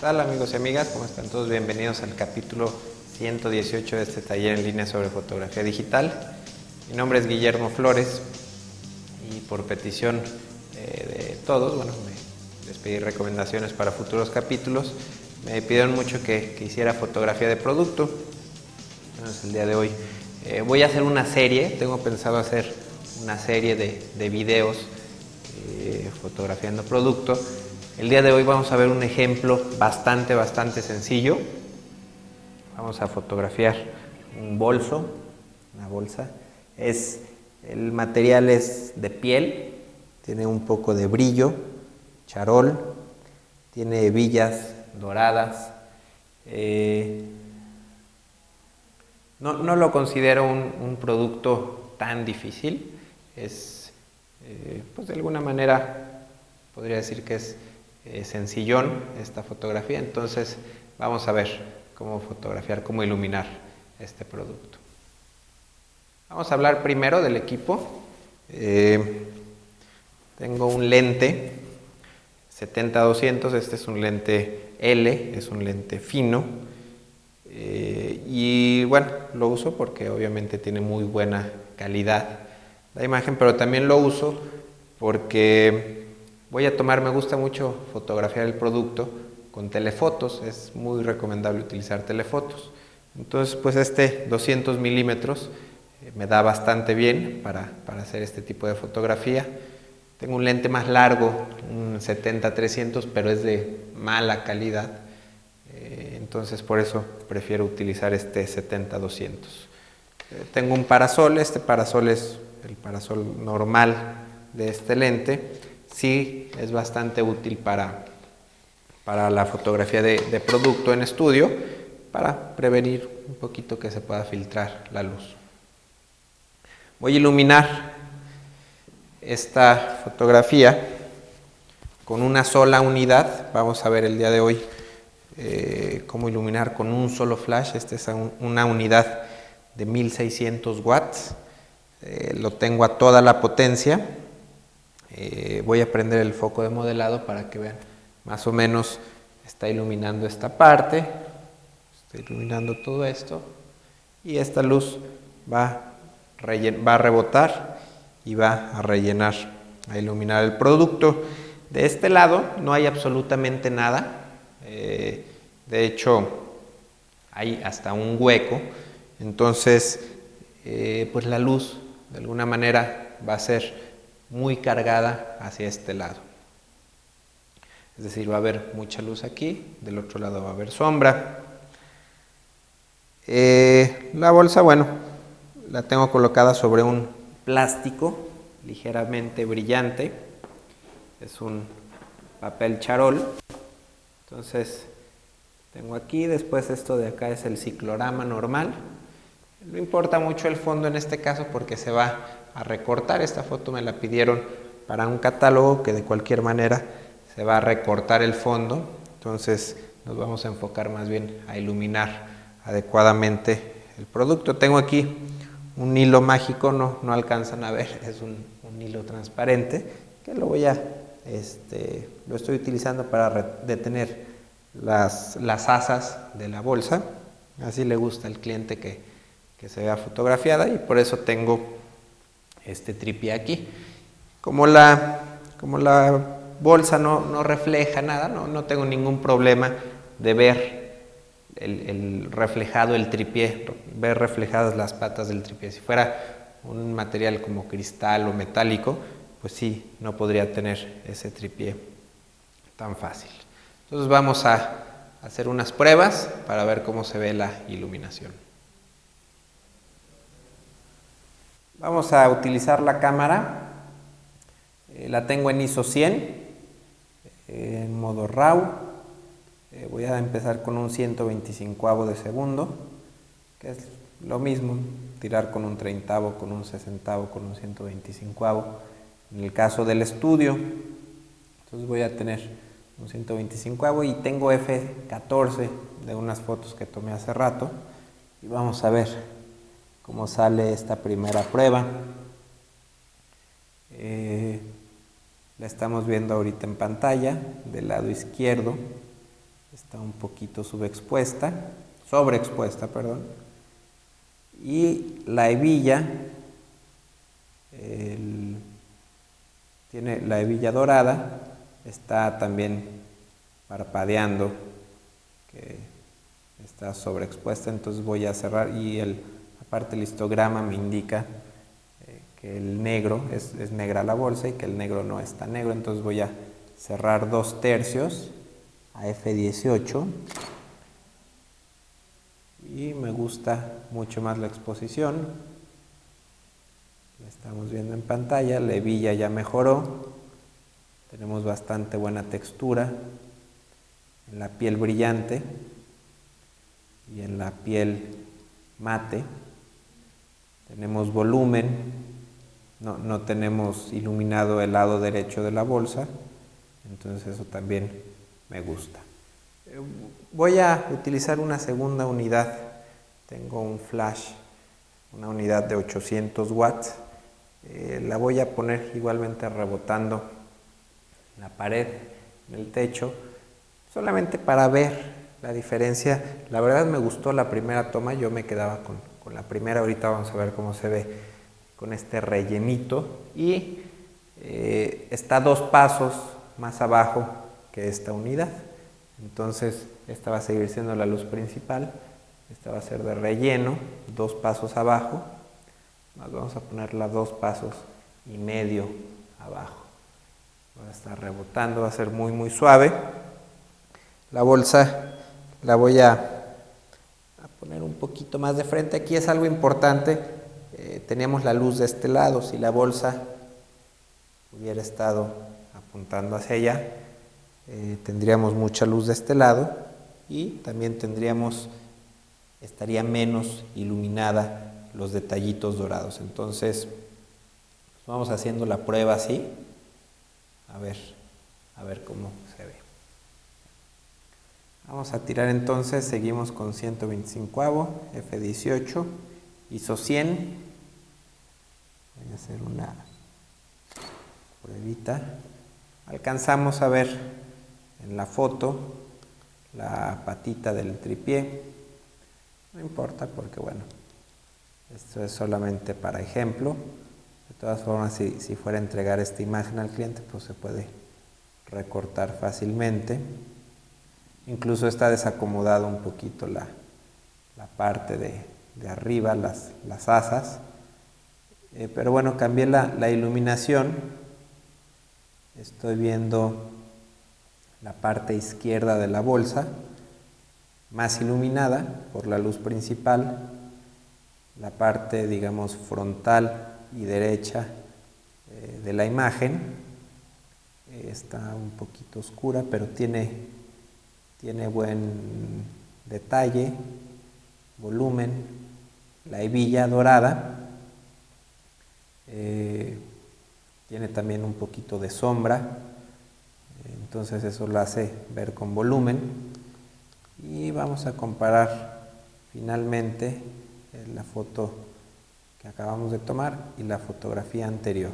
tal amigos y amigas? ¿Cómo están todos? Bienvenidos al capítulo 118 de este taller en línea sobre fotografía digital. Mi nombre es Guillermo Flores y por petición eh, de todos, bueno, me, les pedí recomendaciones para futuros capítulos. Me pidieron mucho que, hiciera fotografía de producto. Entonces el día de hoy eh, voy a hacer una serie, tengo pensado hacer una serie de, de videos eh, fotografiando producto el día de hoy vamos a ver un ejemplo bastante, bastante sencillo. Vamos a fotografiar un bolso, una bolsa. Es, el material es de piel, tiene un poco de brillo, charol, tiene hebillas doradas. Eh, no, lo considero un, producto tan difícil. Es, eh, pues de alguna manera, podría decir que es eh, sencillón esta fotografía, entonces vamos a ver cómo fotografiar, cómo iluminar este producto. Vamos a hablar primero del equipo. Eh, tengo un lente 70-200, este es un lente L, es un lente fino. Eh, y bueno, lo uso porque obviamente tiene muy buena calidad la imagen, pero también lo uso porque Voy a tomar, me gusta mucho fotografiar el producto con telefotos, es muy recomendable utilizar telefotos. Entonces, pues este 200 milímetros eh, me da bastante bien para, hacer este tipo de fotografía. Tengo un lente más largo, un 70-300, pero es de mala calidad. Eh, entonces, por eso prefiero utilizar este 70-200. Eh, tengo un parasol, este parasol es el parasol normal de este lente sí es bastante útil para, para la fotografía de, producto en estudio, para prevenir un poquito que se pueda filtrar la luz. Voy a iluminar esta fotografía con una sola unidad. Vamos a ver el día de hoy eh, cómo iluminar con un solo flash. Esta es una unidad de 1600 watts. Eh, lo tengo a toda la potencia. Eh, voy a prender el foco de modelado para que vean más o menos está iluminando esta parte, está iluminando todo esto y esta luz va, va a rebotar y va a rellenar, a iluminar el producto. De este lado no hay absolutamente nada, eh, de hecho hay hasta un hueco, entonces eh, pues la luz de alguna manera va a ser muy cargada hacia este lado. Es decir, va a haber mucha luz aquí, del otro lado va a haber sombra. Eh, la bolsa, bueno, la tengo colocada sobre un plástico ligeramente brillante. Es un papel charol. Entonces, tengo aquí, después esto de acá es el ciclorama normal. No importa mucho el fondo en este caso porque se va a recortar. Esta foto me la pidieron para un catálogo que de cualquier manera se va a recortar el fondo. Entonces nos vamos a enfocar más bien a iluminar adecuadamente el producto. Tengo aquí un hilo mágico, no, no alcanzan a ver, es un, hilo transparente que lo voy a, este, lo estoy utilizando para detener las, las asas de la bolsa. Así le gusta al cliente que, que se vea fotografiada y por eso tengo este tripié aquí. Como la, como la bolsa no, refleja nada, no, no, tengo ningún problema de ver el, reflejado el tripié, ver reflejadas las patas del tripié. Si fuera un material como cristal o metálico, pues sí, no podría tener ese tripié tan fácil. Entonces vamos a hacer unas pruebas para ver cómo se ve la iluminación. Vamos a utilizar la cámara, eh, la tengo en ISO 100, en modo RAW. Eh, voy a empezar con un 125 de segundo, que es lo mismo, tirar con un 30, con un 60, con un 125. En el caso del estudio, entonces voy a tener un 125 y tengo F14 de unas fotos que tomé hace rato y vamos a ver cómo sale esta primera prueba. Eh, la estamos viendo ahorita en pantalla del lado izquierdo. está un poquito subexpuesta, sobreexpuesta, perdón. Y la hebilla, tiene la hebilla dorada, está también parpadeando, que está sobreexpuesta, entonces voy a cerrar y el, aparte el histograma me indica eh, que el negro es, es negra la bolsa y que el negro no está negro, entonces voy a cerrar dos tercios a F18 y me gusta mucho más la exposición. La estamos viendo en pantalla la hebilla ya mejoró tenemos bastante buena textura en la piel brillante y en la piel mate tenemos volumen no, no tenemos iluminado el lado derecho de la bolsa entonces eso también me gusta. Eh, voy a utilizar una segunda unidad. Tengo un flash, una unidad de 800 watts. Eh, la voy a poner igualmente rebotando la pared, en el techo, solamente para ver la diferencia. La verdad me gustó la primera toma, yo me quedaba con, la primera, ahorita vamos a ver cómo se ve con este rellenito. Y eh, está dos pasos más abajo que esta unidad. Entonces, esta va a seguir siendo la luz principal. Esta va a ser de relleno, dos pasos abajo. vamos a ponerla dos pasos y medio abajo. Va a estar rebotando, va a ser muy, muy suave. La bolsa la voy a poner un poquito más de frente. Aquí es algo importante. Eh, teníamos la luz de este lado. Si la bolsa hubiera estado apuntando hacia allá, eh, tendríamos mucha luz de este lado y también tendríamos, estaría menos iluminada los detallitos dorados. Entonces, vamos haciendo la prueba así, a ver, a ver cómo se ve. Vamos a tirar entonces, seguimos con 125 F18, ISO 100. Voy a hacer una pruebita. Alcanzamos a ver en la foto la patita del tripié. No importa porque bueno, esto es solamente para ejemplo. De todas formas, si, fuera a entregar esta imagen al cliente, pues se puede recortar fácilmente. Incluso está desacomodado un poquito la, parte de, arriba, las, las asas. Eh, pero bueno, cambié la, la iluminación. Estoy viendo la parte izquierda de la bolsa, más iluminada por la luz principal, la parte, digamos, frontal y derecha eh, de la imagen eh, está un poquito oscura, pero tiene, tiene buen detalle, volumen, la hebilla dorada, eh, tiene también un poquito de sombra, entonces eso lo hace ver con volumen y vamos a comparar finalmente eh, la foto que acabamos de tomar y la fotografía anterior.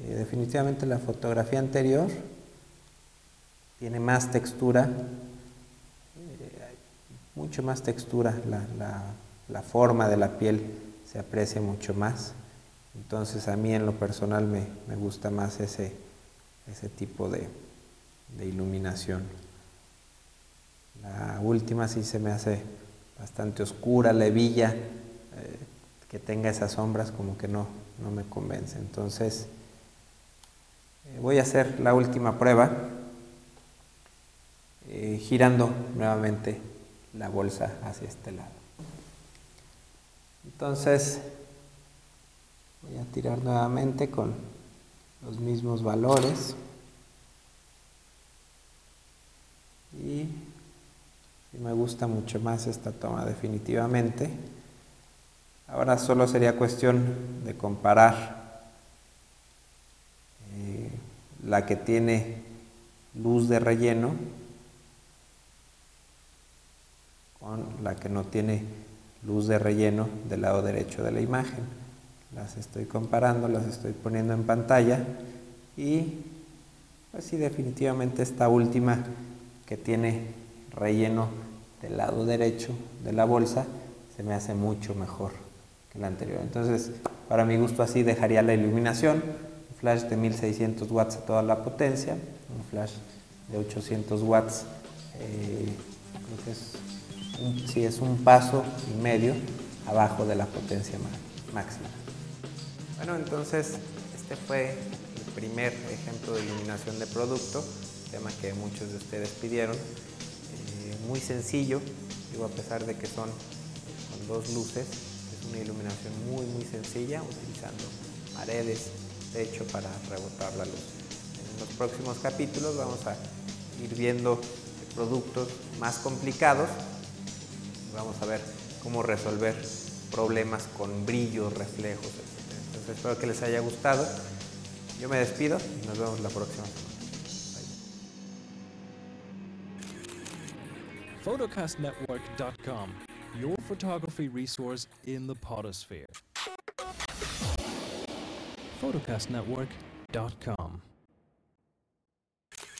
Eh, definitivamente la fotografía anterior tiene más textura, eh, mucho más textura, la, forma de la piel se aprecia mucho más. Entonces a mí en lo personal me, me gusta más ese, ese tipo de, iluminación. La última sí se me hace bastante oscura, la hebilla, eh, que tenga esas sombras como que no, no me convence. Entonces, eh, voy a hacer la última prueba, eh, girando nuevamente la bolsa hacia este lado. Entonces, voy a tirar nuevamente con los mismos valores. Y, me gusta mucho más esta toma definitivamente. Ahora solo sería cuestión de comparar eh, la que tiene luz de relleno la que no tiene luz de relleno del lado derecho de la imagen las estoy comparando, las estoy poniendo en pantalla y pues sí, definitivamente esta última que tiene relleno del lado derecho de la bolsa se me hace mucho mejor que la anterior. Entonces, para mi gusto así dejaría la iluminación, un flash de 1600 watts a toda la potencia, un flash de 800 watts, eh, sí, es un paso y medio abajo de la potencia máxima. Bueno, entonces este fue el primer ejemplo de iluminación de producto, tema que muchos de ustedes pidieron. Eh, muy sencillo, digo a pesar de que son con dos luces, es una iluminación muy muy sencilla, utilizando paredes, techo para rebotar la luz. En los próximos capítulos vamos a ir viendo productos más complicados, vamos a ver cómo resolver problemas con brillos, reflejos, etc. Entonces espero que les haya gustado. Yo me despido y nos vemos la próxima semana. photocastnetwork.com, your photography resource in the potosphere. photocastnetwork.com